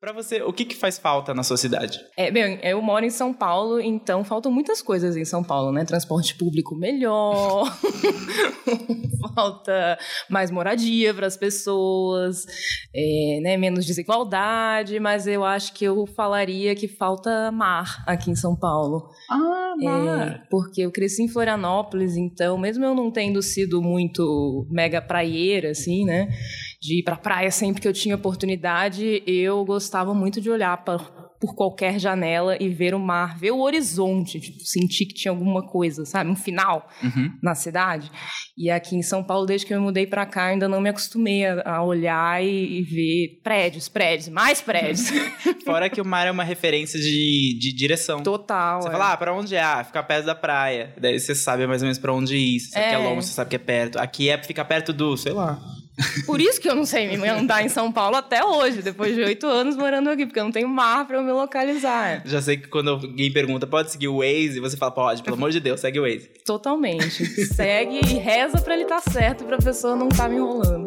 Pra você, o que, que faz falta na sua cidade? É, bem, eu moro em São Paulo, então faltam muitas coisas em São Paulo, né? Transporte público melhor, falta mais moradia para as pessoas, é, né? menos desigualdade, mas eu acho que eu falaria que falta mar aqui em São Paulo. Ah, mar. É, porque eu cresci em Florianópolis, então, mesmo eu não tendo sido muito mega praieira, assim, né? De ir pra praia sempre que eu tinha oportunidade, eu gostava muito de olhar pra, por qualquer janela e ver o mar, ver o horizonte, tipo, sentir que tinha alguma coisa, sabe? Um final Uhum. na cidade. E aqui em São Paulo, desde que eu me mudei pra cá, ainda não me acostumei a, a olhar e, e ver prédios, prédios, mais prédios. Fora que o mar é uma referência de, de direção. Total. Você é. fala, ah, pra onde é? Ah, ficar perto da praia. Daí você sabe mais ou menos pra onde ir. Você sabe que é É. longe, você sabe que é perto. Aqui é ficar perto do, sei lá. Por isso que eu não sei me andar em São Paulo até hoje, depois de oito anos morando aqui, porque eu não tenho mar pra eu me localizar. Já sei que quando alguém pergunta, pode seguir o Waze? Você fala, pode, pelo amor de Deus, segue o Waze. Totalmente. Segue e reza pra ele estar certo, pra pessoa não estar me enrolando.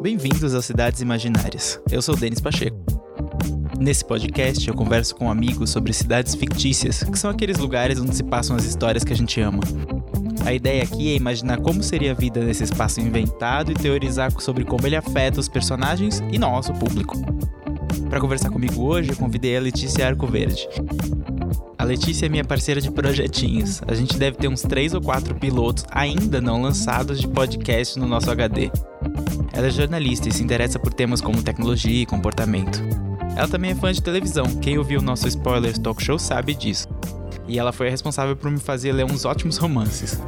Bem-vindos às Cidades Imaginárias. Eu sou o Denis Pacheco. Nesse podcast eu converso com amigos sobre cidades fictícias, que são aqueles lugares onde se passam as histórias que a gente ama. A ideia aqui é imaginar como seria a vida nesse espaço inventado e teorizar sobre como ele afeta os personagens e nós, o público. Para conversar comigo hoje, eu convidei a Letícia Arcoverde. A Letícia é minha parceira de projetinhos. A gente deve ter uns três ou quatro pilotos ainda não lançados de podcast no nosso HD. Ela é jornalista e se interessa por temas como tecnologia e comportamento. Ela também é fã de televisão, quem ouviu o nosso Spoilers Talk Show sabe disso. E ela foi a responsável por me fazer ler uns ótimos romances.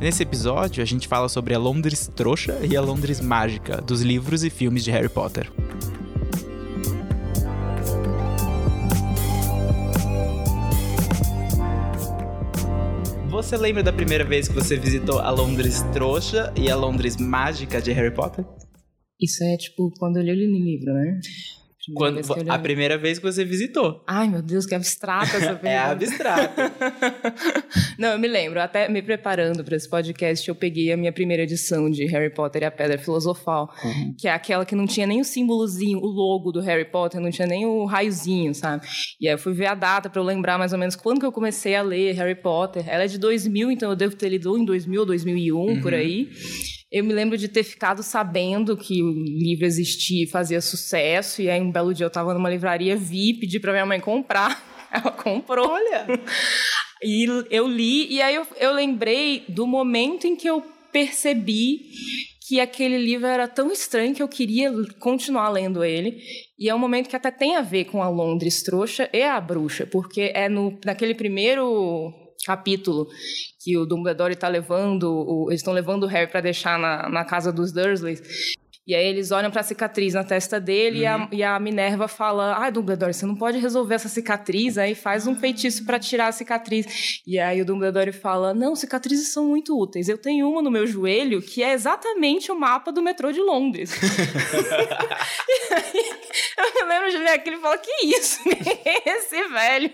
Nesse episódio, a gente fala sobre a Londres trouxa e a Londres mágica dos livros e filmes de Harry Potter. Você lembra da primeira vez que você visitou a Londres trouxa e a Londres mágica de Harry Potter? Isso é tipo quando eu li o livro, né? Quando, a primeira vez que você visitou. Ai, meu Deus, que abstrata essa pergunta. É abstrato. Não, eu me lembro, até me preparando para esse podcast, eu peguei a minha primeira edição de Harry Potter e a Pedra Filosofal, que é aquela que não tinha nem o símbolozinho, o logo do Harry Potter, não tinha nem o raiozinho, sabe? E aí eu fui ver a data para eu lembrar mais ou menos quando que eu comecei a ler Harry Potter. Ela é de 2000, então eu devo ter lido em 2000 ou 2001, por aí. Eu me lembro de ter ficado sabendo que o livro existia e fazia sucesso, e aí um belo dia eu estava numa livraria, vi, pedi para minha mãe comprar. Ela comprou. Olha! E eu li, e aí eu, eu lembrei do momento em que eu percebi que aquele livro era tão estranho que eu queria continuar lendo ele. E é um momento que até tem a ver com a Londres trouxa e a bruxa, porque é no, naquele primeiro capítulo que o Dumbledore está levando, o, eles estão levando o Harry para deixar na, na casa dos Dursleys. E aí eles olham para a cicatriz na testa dele e, a, e a Minerva fala: "Ah, Dumbledore, você não pode resolver essa cicatriz, aí faz um feitiço para tirar a cicatriz". E aí o Dumbledore fala: "Não, cicatrizes são muito úteis. Eu tenho uma no meu joelho que é exatamente o mapa do metrô de Londres". e aí eu me lembro de ler aquilo e falar: "Que isso? Esse velho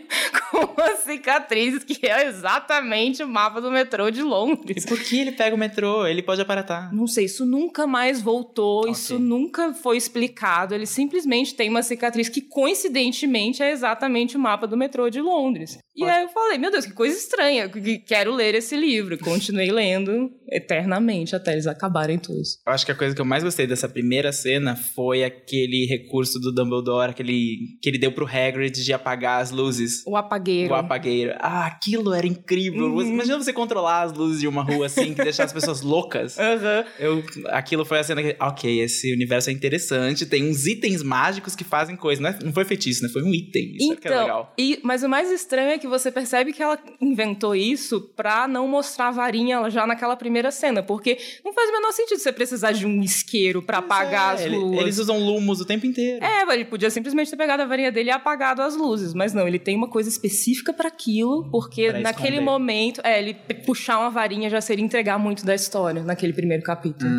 com uma cicatriz que é exatamente o mapa do metrô de E Londres". por que ele pega o metrô? Ele pode aparatar. Não sei, isso nunca mais voltou, Ok. isso nunca foi explicado. Ele simplesmente tem uma cicatriz que, coincidentemente, é exatamente o mapa do metrô de Londres. E aí eu falei, meu Deus, que coisa estranha, que- quero ler esse livro. Continuei lendo eternamente até eles acabarem todos. Eu acho que a coisa que eu mais gostei dessa primeira cena foi aquele recurso do Dumbledore, aquele que ele deu pro Hagrid de apagar as luzes. O apagueiro. O apagueiro. Ah, aquilo era incrível. Uhum. Imagina você controlar as luzes de uma rua assim, que deixar as pessoas loucas. Aham. Eu, aquilo foi a cena que, ok, esse universo é interessante, tem uns itens mágicos que fazem coisa, não, é- não foi feitiço, né? Foi um item. Isso que é Então, legal. e- mas o mais estranho é que você percebe que ela inventou isso pra não mostrar a varinha já naquela primeira cena, porque não faz o menor sentido você precisar de um isqueiro pra apagar É, as ele- luzes. Eles usam lumos o tempo inteiro. É, ele podia simplesmente ter pegado a varinha dele e apagado as luzes, mas não, ele tem uma coisa específica pra aquilo, porque Pra naquele esconder. momento, é, ele puxar uma varinha já seria entregar muito da história naquele primeiro capítulo.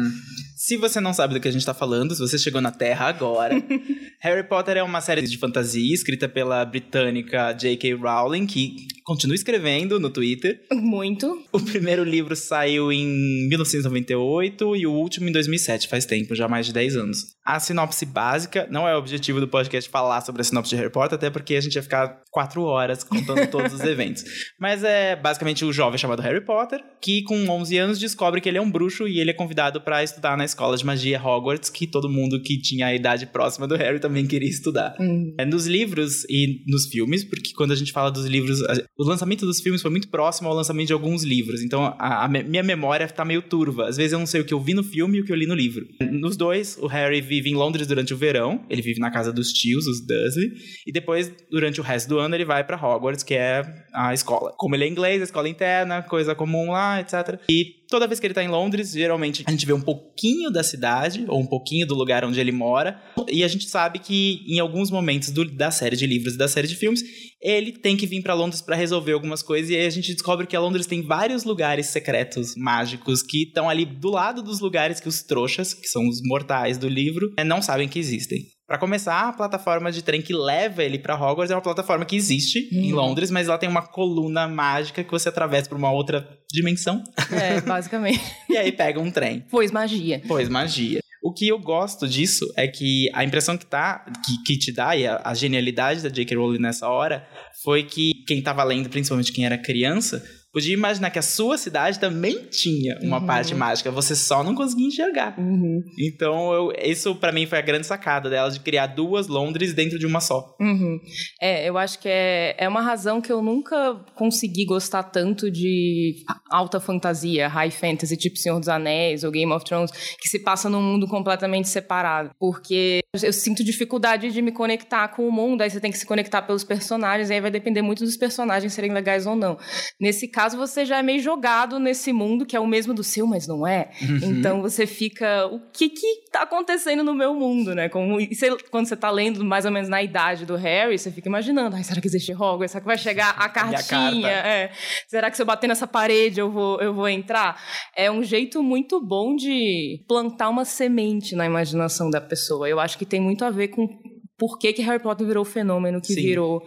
Se você não sabe do que a gente tá falando, se você chegou na Terra agora, Harry Potter é uma série de fantasia escrita pela britânica J.K. Rowling, que continua escrevendo no Twitter. Muito. O primeiro livro saiu em 1998 e o último em 2007, faz tempo, já mais de 10 anos. A sinopse básica, não é o objetivo do podcast falar sobre a sinopse de Harry Potter, até porque a gente ia ficar quatro horas contando todos os eventos. Mas é basicamente o jovem chamado Harry Potter, que com 11 anos descobre que ele é um bruxo e ele é convidado para estudar na escola de magia Hogwarts, que todo mundo que tinha a idade próxima do Harry também queria estudar. Hum. É nos livros e nos filmes, porque quando a gente fala dos livros, o lançamento dos filmes foi muito próximo ao lançamento de alguns livros, então a, a minha memória tá meio turva. Às vezes eu não sei o que eu vi no filme e o que eu li no livro. Nos dois, o Harry vive em Londres durante o verão, ele vive na casa dos tios, os Dursley, e depois, durante o resto do ano, ele vai para Hogwarts, que é a escola. Como ele é inglês, a escola interna, coisa comum lá, etc. E toda vez que ele tá em Londres, geralmente a gente vê um pouquinho da cidade, ou um pouquinho do lugar onde ele mora, e a gente sabe que em alguns momentos do, da série de livros e da série de filmes, ele tem que vir para Londres para resolver algumas coisas, e aí a gente descobre que a Londres tem vários lugares secretos, mágicos, que estão ali do lado dos lugares que os trouxas, que são os mortais do livro, não sabem que existem. Para começar, a plataforma de trem que leva ele para Hogwarts é uma plataforma que existe Uhum. em Londres, mas ela tem uma coluna mágica que você atravessa por uma outra dimensão É, basicamente. e aí pega um trem. Pois magia. Pois magia. O que eu gosto disso é que a impressão que tá que, que te dá e a, a genialidade da J.K. Rowling nessa hora foi que quem tava lendo, principalmente quem era criança, podia imaginar que a sua cidade também tinha uma Uhum. parte mágica, você só não conseguia enxergar. Uhum. Então, eu- isso pra mim foi a grande sacada dela de criar duas Londres dentro de uma só. Uhum. É, eu acho que é, é uma razão que eu nunca consegui gostar tanto de alta fantasia, high fantasy, tipo Senhor dos Anéis ou Game of Thrones, que se passa num mundo completamente separado. Porque eu sinto dificuldade de me conectar com o mundo, aí você tem que se conectar pelos personagens, e aí vai depender muito dos personagens serem legais ou não. Nesse caso, você já é meio jogado nesse mundo que é o mesmo do seu, mas não é. Então você fica, o que que tá acontecendo no meu mundo, né? Como, você- quando você tá lendo mais ou menos na idade do Harry, você fica imaginando, ai, será que existe Hogwarts? Será que vai chegar a cartinha? carta. É. Será que se eu bater nessa parede eu vou, eu vou entrar? É um jeito muito bom de plantar uma semente na imaginação da pessoa. Eu acho que tem muito a ver com por que, que Harry Potter virou o fenômeno que Sim. virou.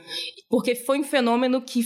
Porque foi um fenômeno que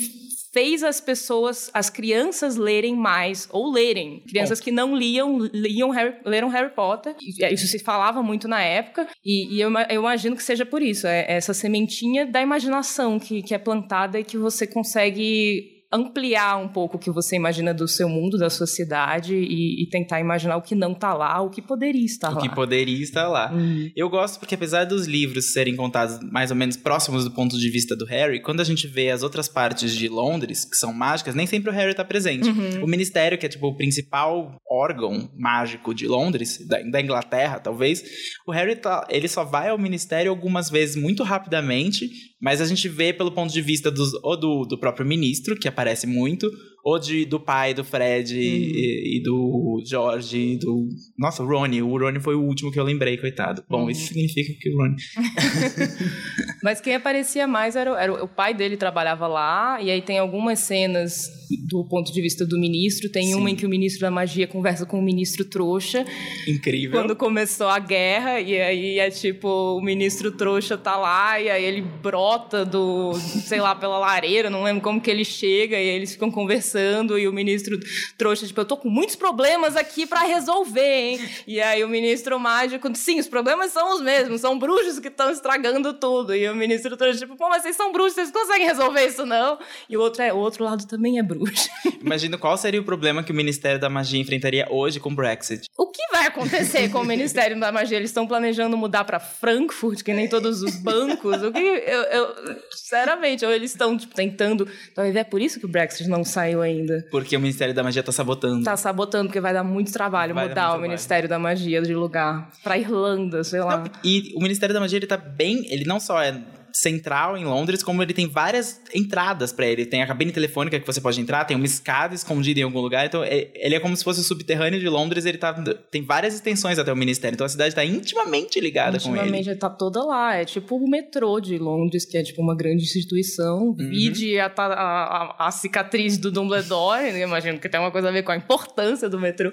fez as pessoas, as crianças lerem mais, ou lerem. Crianças que não liam, liam Harry, leram Harry Potter. E Isso se falava muito na época, e, e eu, eu imagino que seja por isso. É essa sementinha da imaginação que, que é plantada e que você consegue ampliar um pouco o que você imagina do seu mundo, da sua cidade, e, e tentar imaginar o que não tá lá, o que poderia estar O lá. que poderia estar lá. Uhum. Eu gosto porque, apesar dos livros serem contados mais ou menos próximos do ponto de vista do Harry, quando a gente vê as outras partes de Londres, que são mágicas, nem sempre o Harry tá presente. Uhum. O Ministério, que é tipo o principal órgão mágico de Londres, da, da Inglaterra, talvez, o Harry tá, ele só vai ao Ministério algumas vezes muito rapidamente, mas a gente vê pelo ponto de vista dos, ou do, do próprio ministro, que aparece muito, ou de, do pai do Fred e, e do George, e do. Nossa, o Rony. O Rony foi o último que eu lembrei, coitado. Bom, Uhum. isso significa que o Rony. Mas quem aparecia mais era, o- era o pai dele trabalhava lá, e aí tem algumas cenas do ponto de vista do ministro. Tem Sim. uma em que o ministro da magia conversa com o ministro trouxa Incrível. quando começou a guerra, e aí é tipo, o ministro trouxa tá lá, e aí ele brota do, sei lá, pela lareira, não lembro como que ele chega, e aí eles ficam conversando, e o ministro trouxa, tipo, eu tô com muitos problemas aqui pra resolver, hein? E aí o ministro mágico, sim, os problemas são os mesmos, são bruxos que estão estragando tudo. E o ministro trouxa, tipo, pô, mas vocês são bruxos, vocês conseguem resolver isso, não? E o outro é, o outro lado também é bruxo. Imagina qual seria o problema que o Ministério da Magia enfrentaria hoje com o Brexit. O que vai acontecer com o Ministério da Magia? Eles estão planejando mudar para Frankfurt, que nem todos os bancos. O que eu, eu- sinceramente, ou eles estão tipo, tentando. Talvez é por isso que o Brexit não saiu ainda. Porque o Ministério da Magia tá sabotando. Tá sabotando, porque vai dar muito trabalho Vai dar mudar muito o trabalho. Ministério da Magia de lugar. Pra Irlanda, sei lá. Não, e o Ministério da Magia, ele tá bem. Ele não só é central em Londres, como ele tem várias entradas para ele. Tem a cabine telefônica que você pode entrar, tem uma escada escondida em algum lugar. Então, é, ele é como se fosse o subterrâneo de Londres. Ele tá, tem várias extensões até o ministério. Então, a cidade está intimamente ligada intimamente, com ele. Intimamente, tá toda lá. É tipo o metrô de Londres, que é tipo uma grande instituição. Uhum. Vide a, a, a, cicatriz do Dumbledore. Né? Imagino que tem uma coisa a ver com a importância do metrô.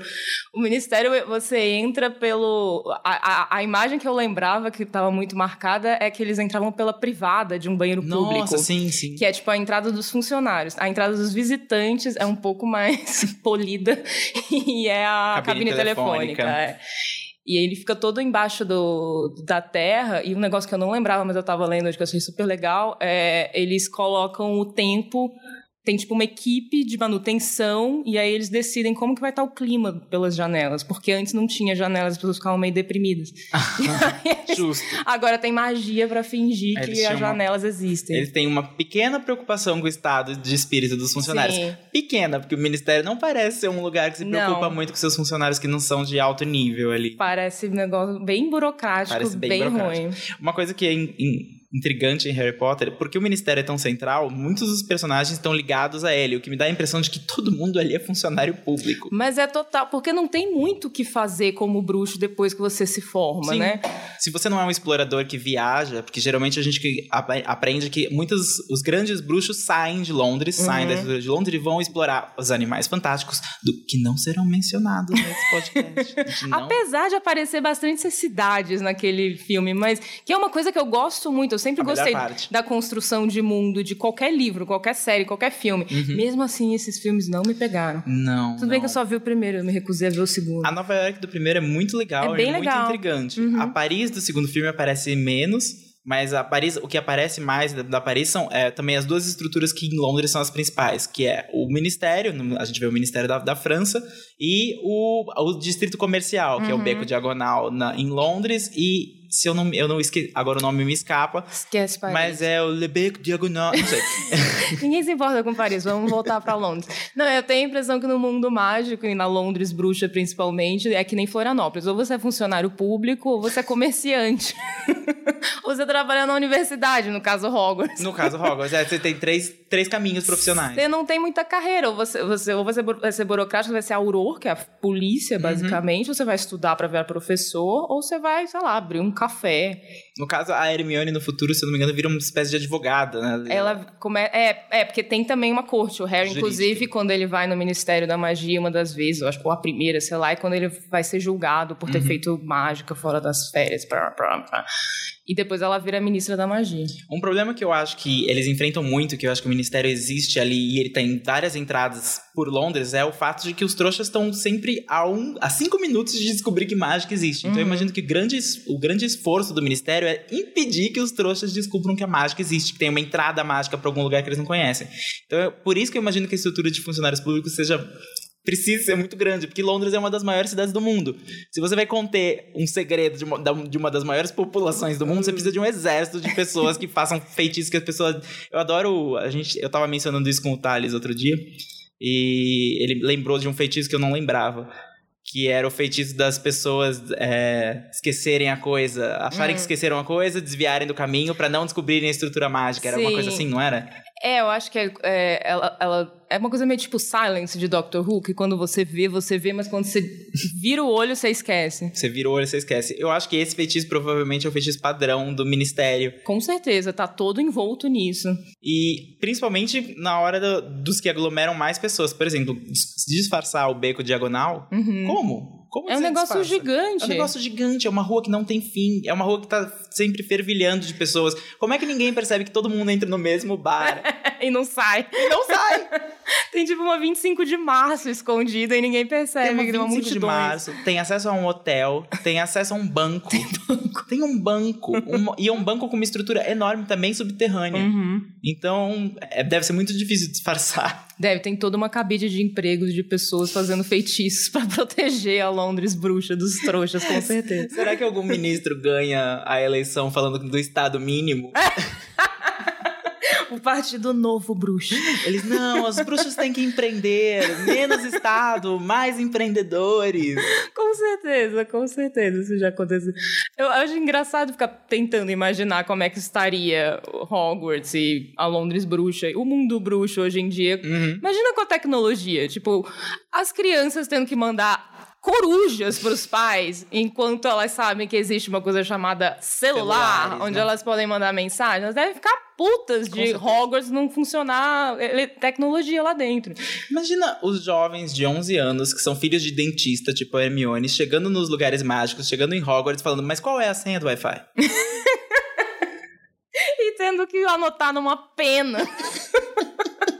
O ministério, você entra pelo... A, a, a imagem que eu lembrava que estava muito marcada é que eles entravam pela privada de um banheiro Nossa, público. Nossa, sim, sim. Que é tipo a entrada dos funcionários. A entrada dos visitantes é um pouco mais polida e é a cabine, cabine telefônica. telefônica é. E ele fica todo embaixo do, da terra. E um negócio que eu não lembrava, mas eu estava lendo hoje que eu achei super legal, é eles colocam o tempo tem tipo uma equipe de manutenção e aí eles decidem como que vai estar o clima pelas janelas, porque antes não tinha janelas, as pessoas ficavam meio deprimidas. Justo. Agora tem magia para fingir que as janelas uma... existem. Eles têm uma pequena preocupação com o estado de espírito dos funcionários. Sim. Pequena, porque o ministério não parece ser um lugar que se preocupa não. muito com seus funcionários que não são de alto nível ali. Parece um negócio bem burocrático, parece bem, bem burocrático. ruim. Uma coisa que é in, in intrigante em Harry Potter, porque o ministério é tão central, muitos dos personagens estão ligados a ele, o que me dá a impressão de que todo mundo ali é funcionário público. Mas é total, porque não tem muito o que fazer como bruxo depois que você se forma, Sim. né? Se você não é um explorador que viaja, porque geralmente a gente aprende que muitos os grandes bruxos saem de Londres, uhum. saem da estrutura de Londres e vão explorar os animais fantásticos do que não serão mencionados nesse podcast. não... Apesar de aparecer bastante cidades naquele filme, mas que é uma coisa que eu gosto muito eu sempre a gostei da construção de mundo de qualquer livro, qualquer série, qualquer filme. Uhum. Mesmo assim, esses filmes não me pegaram. Não. Tudo não. bem que eu só vi o primeiro, eu me recusei a ver o segundo. A Nova York do primeiro é muito legal, é, bem é legal. muito intrigante. Uhum. A Paris do segundo filme aparece menos. Mas a Paris, o que aparece mais da, da Paris são é, também as duas estruturas que em Londres são as principais, que é o Ministério, a gente vê o Ministério da, da França, e o, o Distrito Comercial, que uhum. é o Beco Diagonal na, em Londres, e se eu não, eu não esqueci, agora o nome me escapa. Esquece Paris. Mas é o Le Bec Diagonal, não sei. Ninguém se importa com Paris, vamos voltar para Londres. Não, eu tenho a impressão que no mundo mágico e na Londres bruxa principalmente, é que nem Florianópolis, ou você é funcionário público ou você é comerciante. ou você trabalha na universidade, no caso Hogwarts. No caso Hogwarts, é, você tem três, três caminhos profissionais. Você não tem muita carreira, ou você, você, ou você vai ser burocrático, vai ser auror, que é a polícia, uhum. basicamente, uhum. você vai estudar para virar professor, ou você vai, sei lá, abrir um café. No caso, a Hermione no futuro, se eu não me engano, vira uma espécie de advogada, né? Ela come... é, é, porque tem também uma corte. O Harry, Jurídica. inclusive, quando ele vai no Ministério da Magia, uma das vezes, eu acho que ou a primeira, sei lá, é quando ele vai ser julgado por ter uhum. feito mágica fora das férias. Blá, blá. E depois ela vira ministra da magia. Um problema que eu acho que eles enfrentam muito, que eu acho que o ministério existe ali e ele tem várias entradas por Londres, é o fato de que os trouxas estão sempre a, um, a cinco minutos de descobrir que mágica existe. Então uhum. eu imagino que o grande, o grande esforço do ministério é impedir que os trouxas descubram que a mágica existe, que tem uma entrada mágica para algum lugar que eles não conhecem. Então é por isso que eu imagino que a estrutura de funcionários públicos seja precisa ser muito grande, porque Londres é uma das maiores cidades do mundo. Se você vai conter um segredo de uma, de uma das maiores populações do mundo, você precisa de um exército de pessoas que façam feitiços que as pessoas. Eu adoro. A gente, eu tava mencionando isso com o Thales outro dia, e ele lembrou de um feitiço que eu não lembrava que era o feitiço das pessoas é, esquecerem a coisa, acharem hum. que esqueceram a coisa, desviarem do caminho para não descobrirem a estrutura mágica. Era Sim. uma coisa assim, não era? É, eu acho que é, é, ela, ela, é uma coisa meio tipo Silence de Doctor Who, que quando você vê, você vê, mas quando você vira o olho, você esquece. Você vira o olho, você esquece. Eu acho que esse feitiço provavelmente é o feitiço padrão do Ministério. Com certeza, tá todo envolto nisso. E principalmente na hora do, dos que aglomeram mais pessoas. Por exemplo, disfarçar o beco diagonal. Uhum. Como? Como é um negócio disfarça? gigante. É um negócio gigante, é uma rua que não tem fim, é uma rua que tá sempre fervilhando de pessoas. Como é que ninguém percebe que todo mundo entra no mesmo bar? e não sai. E não sai! tem tipo uma 25 de março escondida e ninguém percebe tem uma que tem uma multidão. de março, tem acesso a um hotel, tem acesso a um banco. tem banco. Tem um banco. Um, e é um banco com uma estrutura enorme também subterrânea. Uhum. Então, é, deve ser muito difícil disfarçar. Deve, tem toda uma cabide de empregos de pessoas fazendo feitiços para proteger a Londres bruxa dos trouxas, com certeza. Será que algum ministro ganha a eleição falando do estado mínimo? o partido novo bruxo. Eles, não, os bruxos têm que empreender. Menos Estado, mais empreendedores. Com certeza, com certeza isso já aconteceu. Eu acho engraçado ficar tentando imaginar como é que estaria Hogwarts e a Londres bruxa, o mundo bruxo hoje em dia. Uhum. Imagina com a tecnologia, tipo, as crianças tendo que mandar corujas para os pais, enquanto elas sabem que existe uma coisa chamada celular, Celulares, onde né? elas podem mandar mensagem, elas devem ficar putas de certeza. Hogwarts não funcionar ele- tecnologia lá dentro. Imagina os jovens de 11 anos que são filhos de dentista, tipo a Hermione, chegando nos lugares mágicos, chegando em Hogwarts, falando: Mas qual é a senha do Wi-Fi? E tendo que anotar numa pena.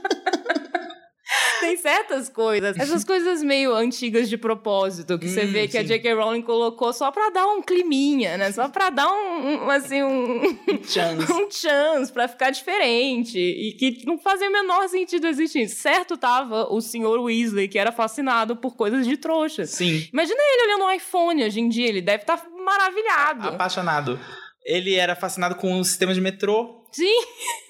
Tem certas coisas, essas coisas meio antigas de propósito, que você Hum, vê que a sim. J.K. Rowling colocou só pra dar um climinha, né? Só pra dar um, um, assim, um, Chance. um chance pra ficar diferente e que não fazia o menor sentido existir. Certo tava o senhor Weasley, que era fascinado por coisas de trouxa. Sim. Imagina ele olhando um iPhone hoje em dia, ele deve estar maravilhado. Apaixonado. Ele era fascinado com o sistema de metrô. Sim,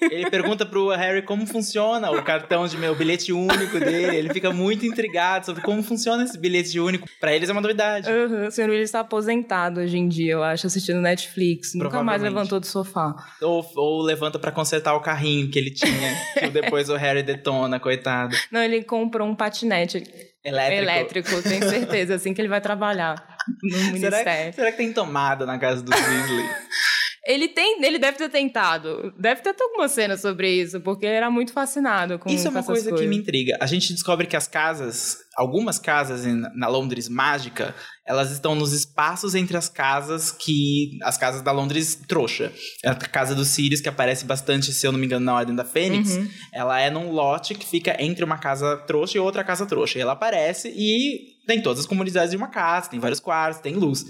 Ele pergunta pro Harry como funciona o cartão de meu bilhete único dele. Ele fica muito intrigado sobre como funciona esse bilhete único. Pra eles é uma novidade. Uhum, o senhor Willis está aposentado hoje em dia, eu acho, assistindo Netflix. Nunca mais levantou do sofá. Ou, ou levanta pra consertar o carrinho que ele tinha, que depois o Harry detona, coitado. Não, ele comprou um patinete Elétrico. elétrico, tenho certeza, assim que ele vai trabalhar no Será, ministério. será que tem tomada na casa dos Weasley? Ele tem, ele deve ter tentado. Deve ter até alguma cena sobre isso, porque ele era muito fascinado com Isso é uma coisa que me intriga. A gente descobre que as casas, algumas casas em- na Londres mágica, elas estão nos espaços entre as casas que. As casas da Londres trouxa. A casa dos Sirius, que aparece bastante, se eu não me engano, na Ordem da Fênix, Uhum. ela é num lote que fica entre uma casa trouxa e outra casa trouxa. E ela aparece e tem todas as comunidades de uma casa, tem vários quartos, tem luz.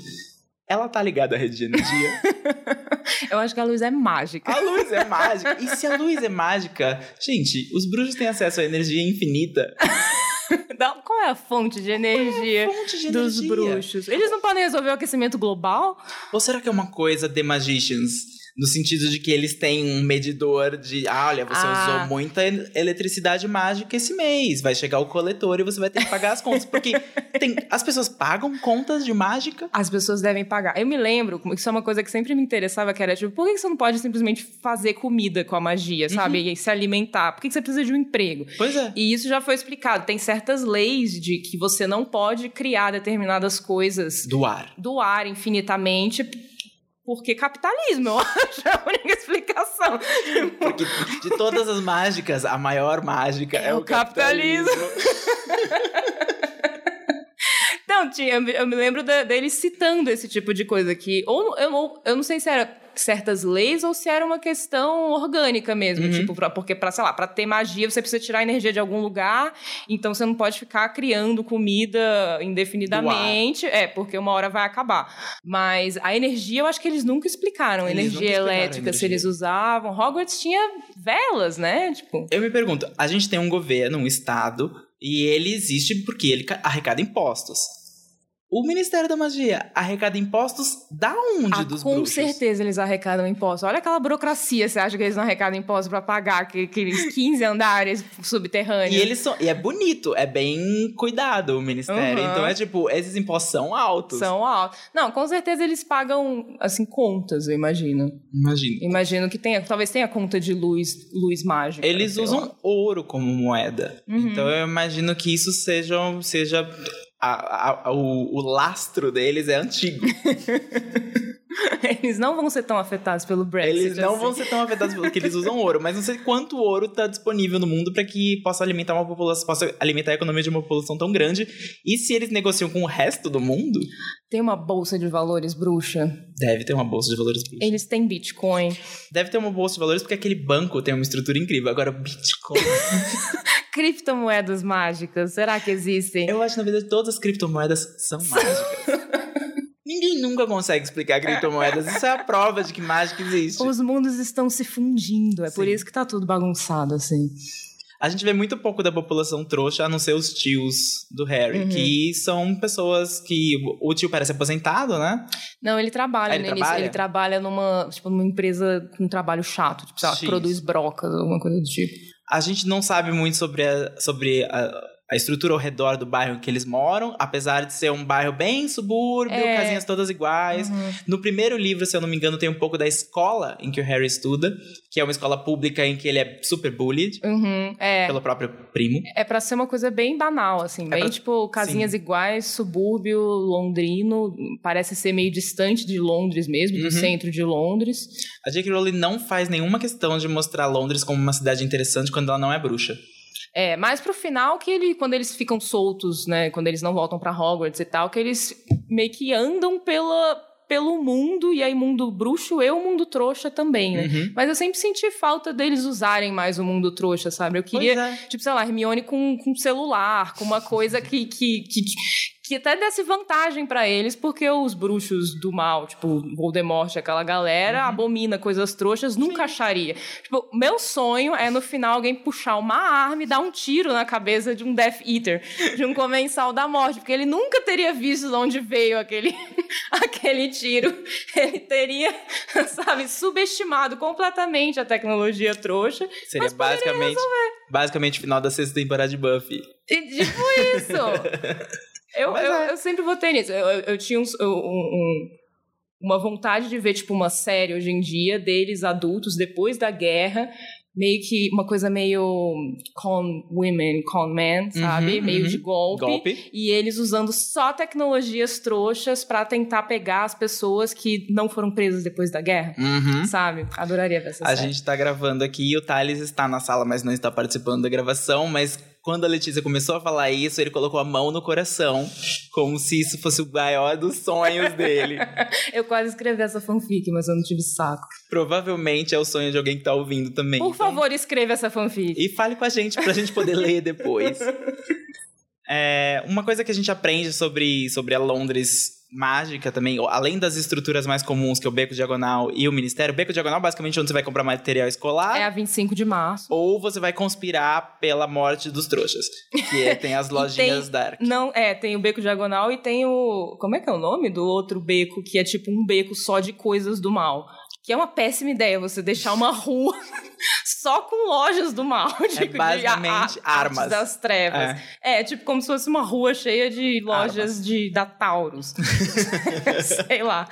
Ela tá ligada à rede de energia. Eu acho que a luz é mágica. A luz é mágica. E se a luz é mágica, gente, os bruxos têm acesso à energia infinita. Qual é a fonte de energia Fonte de dos energia. bruxos? Eles não podem resolver o aquecimento global? Ou será que é uma coisa The Magicians? No sentido de que eles têm um medidor de. Ah, olha, você Ah. usou muita eletricidade mágica esse mês. Vai chegar o coletor e você vai ter que pagar as contas. Porque tem, as pessoas pagam contas de mágica. As pessoas devem pagar. Eu me lembro, isso é uma coisa que sempre me interessava, que era tipo, por que você não pode simplesmente fazer comida com a magia, sabe? E se alimentar? Por que você precisa de um emprego? Pois é. E isso já foi explicado. Tem certas leis de que você não pode criar determinadas coisas Do ar. do ar infinitamente. Porque capitalismo, eu acho a única explicação. Porque de todas as mágicas, a maior mágica é, É o o capitalismo. Não, tinha, eu, me- lembro da- deles citando esse tipo de coisa que. Ou eu, ou- eu não sei se era certas leis ou se era uma questão orgânica mesmo. Uhum. Tipo, pra- porque, pra, sei lá, pra ter magia você precisa tirar energia de algum lugar, então você não pode ficar criando comida indefinidamente. É, porque uma hora vai acabar. Mas a energia eu acho que eles nunca explicaram. Eles energia nunca explicaram elétrica, se energia. eles usavam. Hogwarts tinha velas, né? Tipo. Eu me pergunto, a gente tem um governo, um estado, e ele existe porque ele ca- arrecada impostos. O Ministério da Magia arrecada impostos da onde Ah, dos com bruxos? certeza eles arrecadam impostos. Olha aquela burocracia, você acha que eles não arrecadam impostos pra pagar aqu- aqueles 15 andares subterrâneos? E eles são, e é bonito, é bem cuidado o ministério. Uhum. Então é tipo, esses impostos são altos. são altos. Não, com certeza eles pagam, assim, contas, eu imagino. Imagina. Imagino que tenha, talvez tenha conta de luz, luz mágica. Eles usam lá. ouro como moeda. Uhum. Então eu imagino que isso seja, seja a- a- o, o lastro deles é antigo. Eles não vão ser tão afetados pelo Brexit. Eles não assim. vão ser tão afetados porque eles usam ouro, mas não sei quanto ouro está disponível no mundo para que possa alimentar uma população, possa alimentar a economia de uma população tão grande. E se eles negociam com o resto do mundo, Tem uma bolsa de valores bruxa. deve ter uma bolsa de valores. bruxa. Eles têm Bitcoin. Deve ter uma bolsa de valores porque aquele banco tem uma estrutura incrível. Agora, Bitcoin. Criptomoedas mágicas, será que existem? Eu acho que na verdade todas as criptomoedas são mágicas. Ninguém nunca consegue explicar criptomoedas. Isso é a prova de que mágica existe. Os mundos estão se fundindo, é por Sim. isso que tá tudo bagunçado, assim. A gente vê muito pouco da população trouxa, a não ser os tios do Harry, Uhum. que são pessoas que. O tio parece aposentado, né? Não, ele trabalha Ah, ele no início. trabalha? Ele trabalha numa, tipo, numa empresa com um trabalho chato, tipo, sei lá, produz brocas, alguma coisa do tipo. A gente não sabe muito sobre a, sobre a, a estrutura ao redor do bairro em que eles moram, apesar de ser um bairro bem subúrbio, É. casinhas todas iguais. Uhum. No primeiro livro, se eu não me engano, tem um pouco da escola em que o Harry estuda, que é uma escola pública em que ele é super bullied Uhum, é. pelo próprio primo. É pra ser uma coisa bem banal, assim. bem, É pra- tipo, casinhas iguais, subúrbio, londrino. Parece ser meio distante de Londres mesmo, do Uhum. centro de Londres. A J.K. Rowling não faz nenhuma questão de mostrar Londres como uma cidade interessante quando ela não é bruxa. É, mais pro final que ele, quando eles ficam soltos, né? Quando eles não voltam pra Hogwarts e tal, que eles meio que andam pela, pelo mundo, e aí mundo bruxo e o mundo trouxa também, né? Uhum. Mas eu sempre senti falta deles usarem mais o mundo trouxa, sabe? Eu queria, é. tipo, sei lá, Hermione com, com celular, com uma coisa que, que, que, que até desse vantagem pra eles, porque os bruxos do mal, tipo, Voldemort, aquela galera, Uhum. abomina coisas trouxas, nunca acharia. Tipo, meu sonho é no final alguém puxar uma arma e dar um tiro na cabeça de um Death Eater, de um comensal da morte, porque ele nunca teria visto de onde veio aquele, aquele tiro. Ele teria, sabe, subestimado completamente a tecnologia trouxa. Seria basicamente, basicamente o final da sexta temporada de Buffy. E, tipo isso. Eu, eu, é. eu sempre votei nisso. Eu, eu, tinha um- um- uma vontade de ver, tipo, uma série hoje em dia deles adultos, depois da guerra, meio que uma coisa meio con women, con men, sabe? Uhum, meio uhum. de golpe. Golpe. E eles usando só tecnologias trouxas pra tentar pegar as pessoas que não foram presas depois da guerra. Uhum. Sabe? Adoraria ver essa A série. gente tá gravando aqui e o Thales está na sala, mas não está participando da gravação. Mas quando a Letícia começou a falar isso, ele colocou a mão no coração, como se isso fosse o maior dos sonhos dele. Eu quase escrevi essa fanfic, mas eu não tive saco. Provavelmente é o sonho de alguém que tá ouvindo também. Por Então, favor, escreva essa fanfic. E fale com a gente pra gente poder ler depois. É, uma coisa que a gente aprende sobre, sobre a Londres mágica também, além das estruturas mais comuns, que é o Beco Diagonal e o Ministério. O Beco Diagonal, basicamente, é onde você vai comprar material escolar. É a 25 de março. Ou você vai conspirar pela morte dos trouxas. Que é- tem as lojinhas Dark. Não, é, tem o beco diagonal e tem o. Como é que é o nome do outro beco, que é tipo um beco só de coisas do mal? Que é uma péssima ideia você deixar uma rua só com lojas do mal. de- de basicamente a- a- armas. das trevas. É. tipo como se fosse uma rua cheia de lojas Armas. de da Taurus. Sei lá.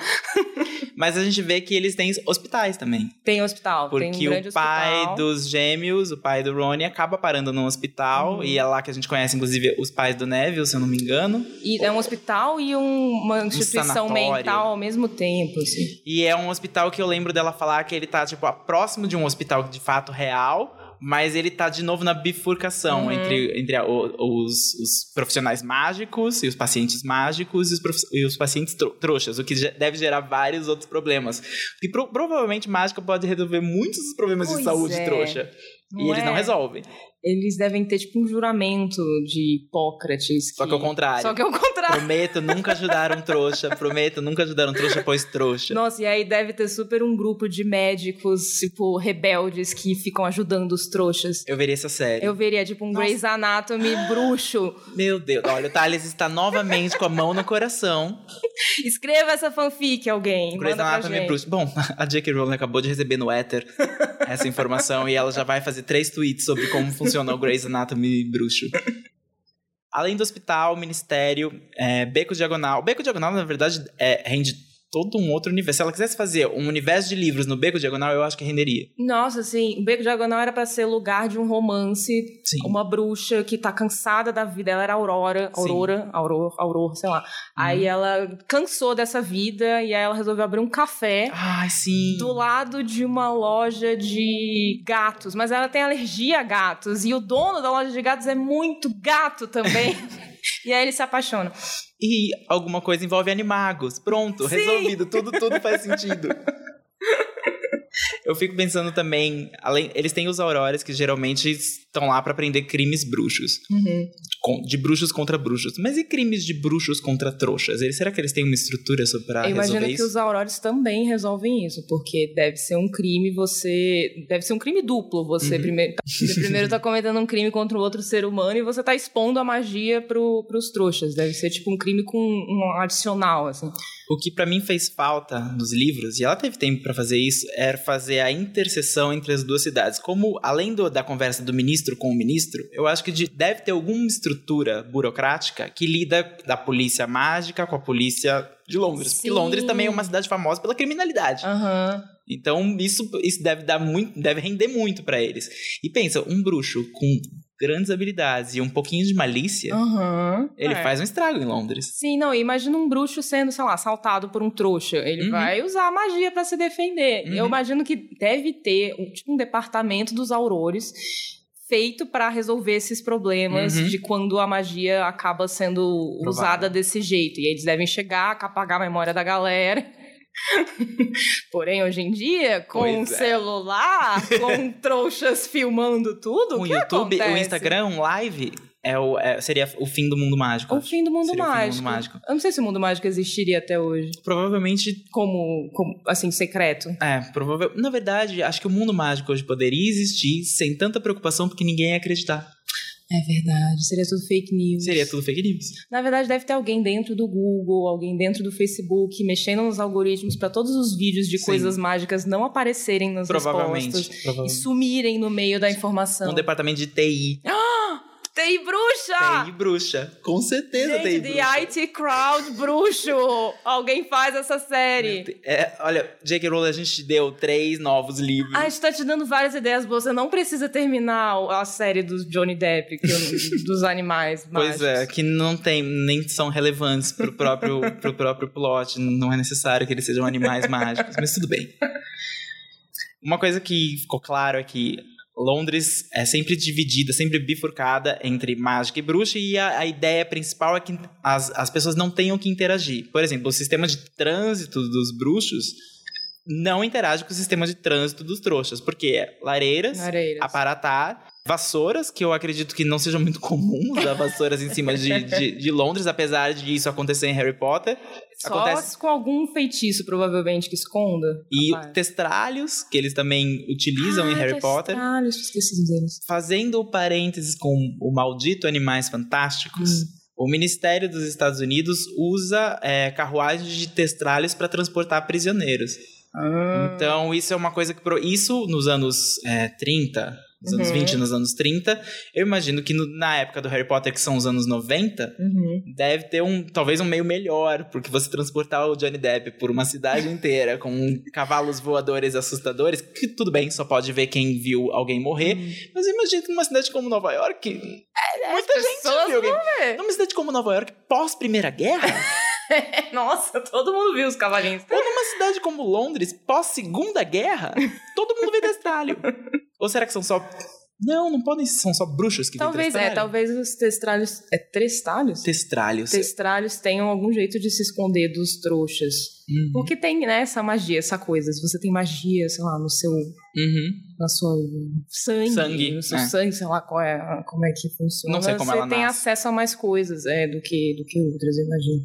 Mas a gente vê que eles têm hospitais também. Tem hospital. tem um Porque grande o pai hospital. dos gêmeos, o pai do Rony, acaba parando num hospital. Uhum. E é lá que a gente conhece, inclusive, os pais do Neville, se eu não me engano. E é um hospital e um- uma instituição sanatório. mental ao mesmo tempo, assim. E é um hospital que eu lembro dela falar que ele tá, tipo, próximo de um hospital de fato real, mas ele tá de novo na bifurcação Uhum. entre, entre a- os, os profissionais mágicos e os pacientes mágicos e os, prof- e os pacientes tro- trouxas, o que deve gerar vários outros problemas. E pro- provavelmente mágica pode resolver muitos dos problemas de Pois saúde é. trouxa. e Não eles não é? resolvem. Eles devem ter, tipo, um juramento de Hipócrates. Só que ao contrário. Só que ao contrário. Prometo nunca ajudar um trouxa. Prometo nunca ajudar um trouxa, pois trouxa. Nossa, e aí deve ter super um grupo de médicos, tipo, rebeldes que ficam ajudando os trouxas. Eu veria essa série. Eu veria, tipo, um Nossa. Grey's Anatomy bruxo. Meu Deus, olha, o Thales está novamente com a mão no coração. Escreva essa fanfic, alguém. Manda pra Anatomy gente. bruxo. Bom, a J.K. Rowling acabou de receber no Ether essa informação e ela já vai fazer três tweets sobre como funciona o Grey's Anatomy bruxo. Além do hospital, ministério, é, Beco Diagonal. Beco Diagonal, na verdade, é, rende todo um outro universo. Se ela quisesse fazer um universo de livros no Beco Diagonal, eu acho que renderia. Nossa, assim, o Beco Diagonal era pra ser lugar de um romance. Sim. Uma bruxa que tá cansada da vida. Ela era Aurora. Sim. Aurora, Aurora, Aurora, sei lá. Aí ela cansou dessa vida e aí ela resolveu abrir um café. Ai, sim. do lado de uma loja de gatos, mas ela tem alergia a gatos e o dono da loja de gatos é muito gato também. e aí ele se apaixona. E alguma coisa envolve animagos. Pronto, Sim. resolvido. Tudo, tudo faz sentido. Eu fico pensando também, além, eles têm os aurores que geralmente estão lá pra prender crimes bruxos. de bruxos contra bruxos. Mas e crimes de bruxos contra trouxas? Eles, será que eles têm uma estrutura para resolver isso? Eu imagino que os aurores também resolvem isso, porque deve ser um crime você... Deve ser um crime duplo. Você uhum. primeiro, você primeiro tá cometendo um crime contra o outro ser humano e você tá expondo a magia pro, pros trouxas. Deve ser tipo um crime com um adicional, assim. O que para mim fez falta nos livros, e ela teve tempo para fazer isso, era fazer a interseção entre as duas cidades. Como, além do, da conversa do ministro com o ministro, eu acho que de, deve ter alguma estrutura burocrática que lida da polícia mágica com a polícia de Londres. Sim. Porque Londres também é uma cidade famosa pela criminalidade. Uhum. Então, isso, isso deve dar muito, deve render muito para eles. E pensa, um bruxo com grandes habilidades e um pouquinho de malícia, uhum, ele é. faz um estrago em Londres. Sim, não, imagina um bruxo sendo, sei lá, assaltado por um trouxa. Ele uhum. vai usar a magia para se defender. Uhum. Eu imagino que deve ter um, tipo, um departamento dos aurores feito para resolver esses problemas uhum. de quando a magia acaba sendo Provável. usada desse jeito. E eles devem chegar, apagar a memória da galera Porém, hoje em dia, com pois um é. celular, com trouxas filmando tudo, o, o YouTube, acontece? o Instagram, um live, é o, é, seria o fim do mundo mágico. O fim do mundo mágico. fim do mundo mágico. Eu não sei se o mundo mágico existiria até hoje. Provavelmente. Como, como assim, secreto. É, provavelmente. Na verdade, acho que o mundo mágico hoje poderia existir sem tanta preocupação porque ninguém ia acreditar. É verdade, seria tudo fake news. Seria tudo fake news. Na verdade, deve ter alguém dentro do Google, alguém dentro do Facebook, mexendo nos algoritmos para todos os vídeos de Sim. coisas mágicas não aparecerem nas provavelmente, respostas provavelmente. e sumirem no meio da informação. Um departamento de TI. Ah! Tem bruxa! Tem bruxa. Com certeza Gente, tem bruxa. The IT Crowd bruxo. Alguém faz essa série. É, olha, J.K. Rowling, a gente deu três novos livros. A gente tá te dando várias ideias boas. Você não precisa terminar a série dos Johnny Depp, eu, dos animais Pois é, que não tem, nem são relevantes pro próprio, pro próprio plot. Não é necessário que eles sejam animais mágicos, mas tudo bem. Uma coisa que ficou claro é que Londres é sempre dividida, sempre bifurcada entre mágica e bruxa, e a, a, ideia principal é que as, as pessoas não tenham que interagir. Por exemplo, o sistema de trânsito dos bruxos não interage com o sistema de trânsito dos trouxas, porque é lareiras, lareiras. aparatar, vassouras, que eu acredito que não sejam muito comuns, as vassouras em cima de, de, de, Londres, apesar de isso acontecer em Harry Potter. Só Acontece... com algum feitiço, provavelmente, que esconda. E testralhos, que eles também utilizam ah, em Harry Potter. Testralhos, esqueci deles. Fazendo parênteses com o maldito Animais Fantásticos. Hum. O Ministério dos Estados Unidos usa é, carruagens de testralhos para transportar prisioneiros. Ah. Então, isso é uma coisa que. Isso nos anos é, 30, nos uhum. anos 20 e nos anos 30. Eu imagino que no, na época do Harry Potter, que são os anos 90, uhum. deve ter um talvez um meio melhor, porque você transportar o Johnny Depp por uma cidade inteira com cavalos voadores assustadores, que tudo bem, só pode ver quem viu alguém morrer. Uhum. Mas eu imagino que numa cidade como Nova York, é, muita gente viu alguém. Numa cidade como Nova York, pós Primeira Guerra. Nossa, todo mundo viu os cavalinhos. Ou numa cidade como Londres, pós Segunda Guerra, todo mundo vê destralho. Ou será que são só não, não podem são só bruxos que Talvez é, talvez os testralhos. É trestalhos? Testralhos. Testralhos tenham algum jeito de se esconder dos trouxas. Uhum. Porque tem, né, essa magia, essa coisa. Se você tem magia, sei lá, no seu. Uhum. Na sua sangue. Sangue. No seu é. sangue, sei lá qual é, como é que funciona. Não sei como você ela tem nasce. acesso a mais coisas é, do, que, do que outras, eu imagino.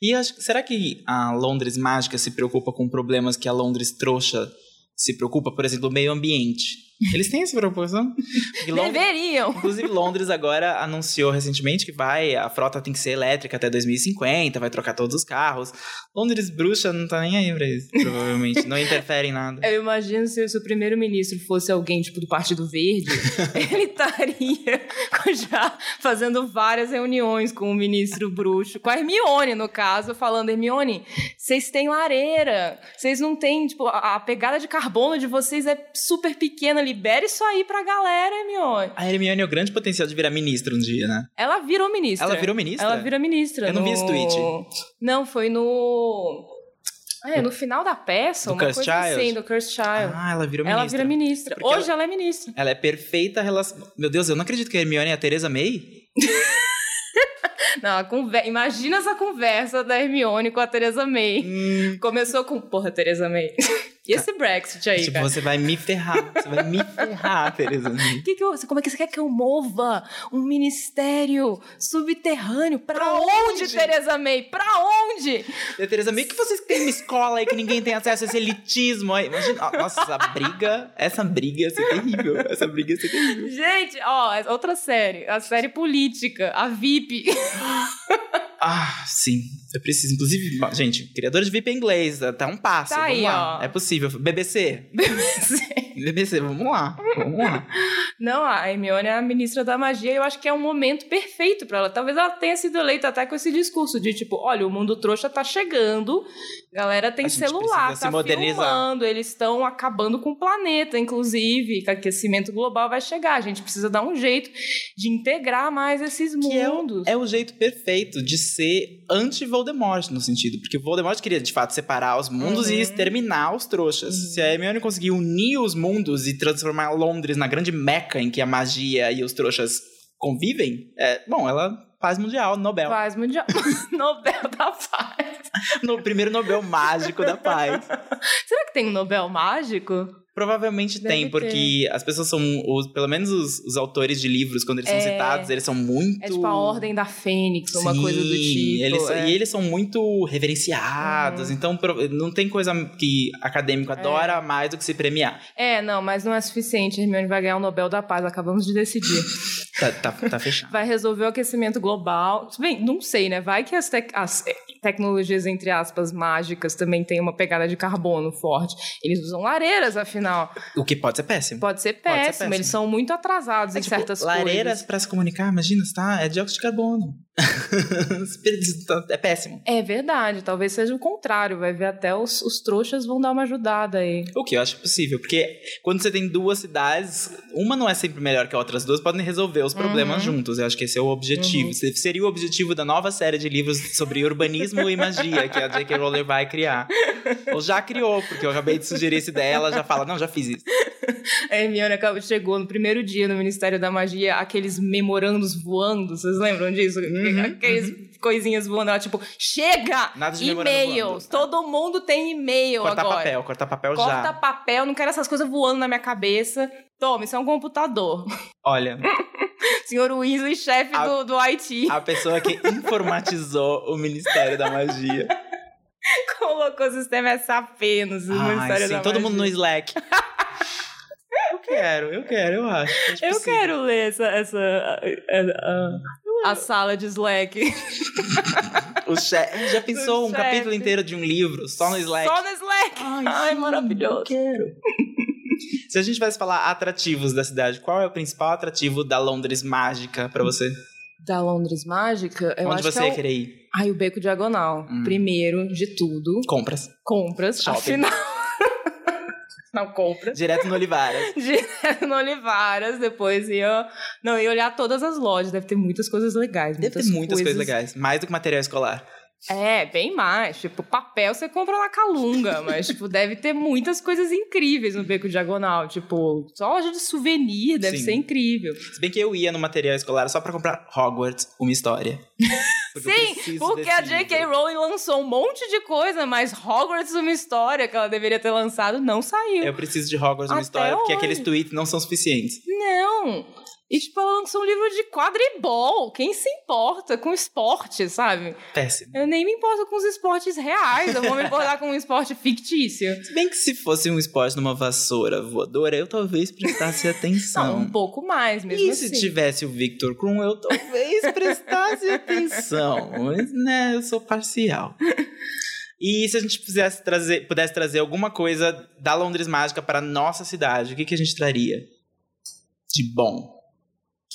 E será que a Londres mágica se preocupa com problemas que a Londres trouxa se preocupa? Por exemplo, o meio ambiente. Eles têm essa preocupação? Deveriam. Inclusive, Londres agora anunciou recentemente que vai, a frota tem que ser elétrica até 2050, vai trocar todos os carros. Londres bruxa não tá nem aí pra isso, provavelmente. não interfere em nada. Eu imagino se, se o primeiro-ministro fosse alguém, tipo, do Partido Verde, ele estaria já fazendo várias reuniões com o ministro bruxo, com a Hermione, no caso, falando, Hermione, vocês têm lareira, vocês não têm, tipo, a, a pegada de carbono de vocês é super pequena, libera isso aí pra galera, Hermione. A Hermione é o grande potencial de virar ministra um dia, né? Ela virou ministra. Ela virou ministra? Ela virou ministra. Eu não no... vi esse tweet. Não, foi no... É, no final da peça, do uma Cursed coisa Child? assim, do Cursed Child. Ah, ela virou ministra. Ela vira ministra. Porque Hoje ela... ela... é ministra. Ela é perfeita relação... Meu Deus, eu não acredito que a Hermione é a Teresa May. Não, conver... imagina essa conversa da Hermione com a Teresa May. Hum. Começou com, porra, Teresa May. E esse Brexit aí, tipo, cara? você vai me ferrar. Você vai me ferrar, Tereza. Que que eu- como é que você quer que eu mova um ministério subterrâneo? Pra, Pra onde, onde? Tereza May? Pra onde? E, Tereza, meio que vocês têm uma escola aí que ninguém tem acesso a esse elitismo. aí. Imagina, nossa, essa briga, essa briga ia ser terrível. Essa briga ia ser terrível. Gente, ó, é outra série. A série política, a VIP. Ah, sim. Eu preciso. Inclusive, gente, criador de VIP em inglês, tá um passo. Tá vamos aí, lá. ó. É possível. BBC. BBC, vamos lá. Vamos lá. Não, a Hermione é a ministra da magia e eu acho que é um momento perfeito pra ela. Talvez ela tenha sido eleita até com esse discurso de tipo, olha, o mundo trouxa tá chegando, galera tem celular, tá filmando, eles estão acabando com o planeta, inclusive, que aquecimento global vai chegar. A gente precisa dar um jeito de integrar mais esses Que é o, mundos. é o jeito perfeito de ser anti-Voldemort, no sentido. Porque o Voldemort queria, de fato, separar os mundos Uhum. e exterminar os trouxas. Se a Hermione conseguir unir os mundos e transformar Londres na grande meca em que a magia e os trouxas convivem, é, bom, ela paz mundial, Nobel. Paz mundial. Nobel da Paz. No primeiro Nobel mágico da paz. Será que tem um Nobel mágico? Provavelmente Deve tem, porque as pessoas são, os, pelo menos os, os autores de livros, quando eles são É. citados, eles são muito... É tipo a Ordem da Fênix, uma Sim, coisa do tipo. Eles, é. E eles são muito reverenciados, Hum. então não tem coisa que acadêmico adora mais do que se premiar. É, não, mas não é suficiente. Hermione vai ganhar o Nobel da Paz, acabamos de decidir. Tá, tá, tá fechado. vai resolver o aquecimento global. Bem, não sei, né? Vai que as, tec- as, tecnologias, entre aspas, mágicas também têm uma pegada de carbono forte. Eles usam lareiras, afinal. O que pode ser péssimo. Pode ser Pode péssimo. ser péssimo. Eles são muito atrasados É, em tipo, certas lareiras coisas. pra se comunicar, imagina, tá? É dióxido de carbono. é péssimo. É verdade, talvez seja o contrário. Vai ver até os, os trouxas vão dar uma ajudada aí. O que eu acho possível, porque quando você tem duas cidades, uma não é sempre melhor que a outra, as duas podem resolver os problemas Uhum. juntos. Eu acho que esse é o objetivo. Esse Seria o objetivo da nova série de livros sobre urbanismo e magia que a J.K. Rowling vai criar. Ou já criou, porque eu acabei de sugerir essa ideia, ela já fala, não, já fiz isso. A Hermione acabou- chegou no primeiro dia no Ministério da Magia, aqueles memorandos voando, vocês lembram disso? Uhum, Aqueles coisinhas voando, ela tipo, chega! E-mails! voando. Todo mundo tem e-mail Cortar agora. papel, cortar papel Corta já. papel, não quero essas coisas voando na minha cabeça. Toma, isso é um computador. Olha, Senhor Weasley, chefe A- do, do IT, a pessoa que informatizou o Ministério da Magia. colocou o sistema SAP no Ai, sim, da todo Magia. mundo no Slack. Eu quero, eu quero, eu acho. acho Eu possível. quero ler essa, essa a, a- a sala de Slack. O chefe. Já pensou O um chefe. capítulo inteiro de um livro só no Slack? Só no Slack. Ai, sim, maravilhoso. Eu quero. Se a gente tivesse falar atrativos da cidade, qual é o principal atrativo da Londres mágica pra você? Da Londres Mágica, eu Onde acho você que é ia o... querer ir? Ai, o Beco Diagonal. Hum. Primeiro de tudo, Compras. compras. Shopping. Afinal... Não, compras. Direto no Olivaras. Direto no Olivaras, depois ia... Não, ia olhar todas as lojas. Deve ter muitas coisas legais. Deve ter muitas coisas legais. Mais do que material escolar. É, bem mais. Tipo, papel você compra na Calunga, mas, tipo, deve ter muitas coisas incríveis no Beco Diagonal. Tipo, só loja de souvenir deve Sim. ser incrível. Se bem que eu ia no material escolar só pra comprar Hogwarts, uma história. Porque Sim, porque a J.K. Rowling lançou um monte de coisa, mas Hogwarts, uma história que ela deveria ter lançado, não saiu. Eu preciso de Hogwarts, uma Até história, porque hoje. aqueles tweets não são suficientes. Não! E, tipo, ela lançou um livro de quadribol. Quem se importa com esporte, sabe? Péssimo. Eu nem me importo com os esportes reais, eu vou me importar com um esporte fictício. Se bem que se fosse um esporte numa vassoura voadora, eu talvez prestasse Não, atenção. um pouco mais mesmo E assim. se tivesse o Victor Krum, eu talvez prestasse atenção. Mas, né, eu sou parcial. E se a gente fizesse trazer, pudesse trazer alguma coisa da Londres Mágica para a nossa cidade, o que, que a gente traria? De bom.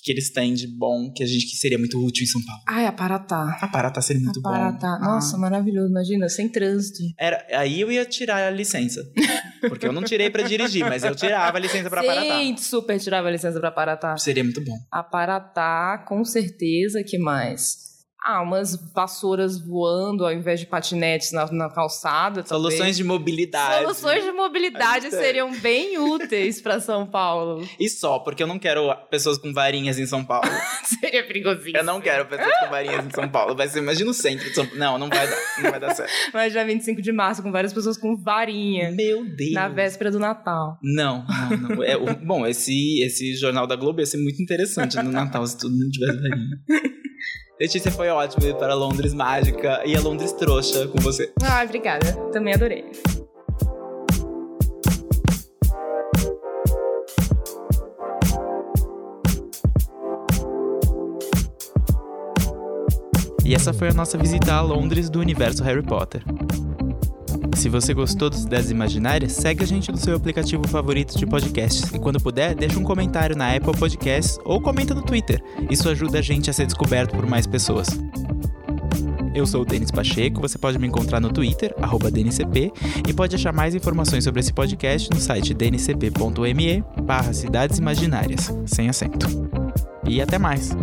Que, eles têm de bom que a gente que seria muito útil em São Paulo? Ai, Aparatá. A Parata seria muito bom. Aparatá. Nossa, Ah. maravilhoso. Imagina, sem trânsito. Era, aí eu ia tirar a licença. Porque eu não tirei pra dirigir, mas eu tirava a licença pra Paratá. Sim, super tirava a licença pra Aparatá. Seria muito bom. Aparatá, com certeza. que mais? Ah, umas vassouras voando ao invés de patinetes na, na calçada. Soluções talvez. de mobilidade. Soluções de mobilidade seriam bem úteis para São Paulo. E só, porque eu não quero pessoas com varinhas em São Paulo. Seria perigosinho. Eu não quero pessoas com varinhas em São Paulo. Vai ser, imagina o centro de São Paulo. Não, não vai dar. Não vai dar certo. Mas já 25 de março, com várias pessoas com varinha. Meu Deus. Na véspera do Natal. Não, não, não. É, bom, esse, esse Jornal da Globo ia ser muito interessante no Natal se todo mundo tivesse varinha. Letícia, foi ótimo ir para Londres mágica e a Londres trouxa com você. Ah, obrigada. Também adorei. E essa foi a nossa visita a Londres do universo Harry Potter. Se você gostou das Ideias Imaginárias, segue a gente no seu aplicativo favorito de podcasts e quando puder, deixa um comentário na Apple Podcasts ou comenta no Twitter. Isso ajuda a gente a ser descoberto por mais pessoas. Eu sou o Denis Pacheco, você pode me encontrar no Twitter, DNCP, e pode achar mais informações sobre esse podcast no site dncp.me barra Cidades Imaginárias, sem acento. E até mais!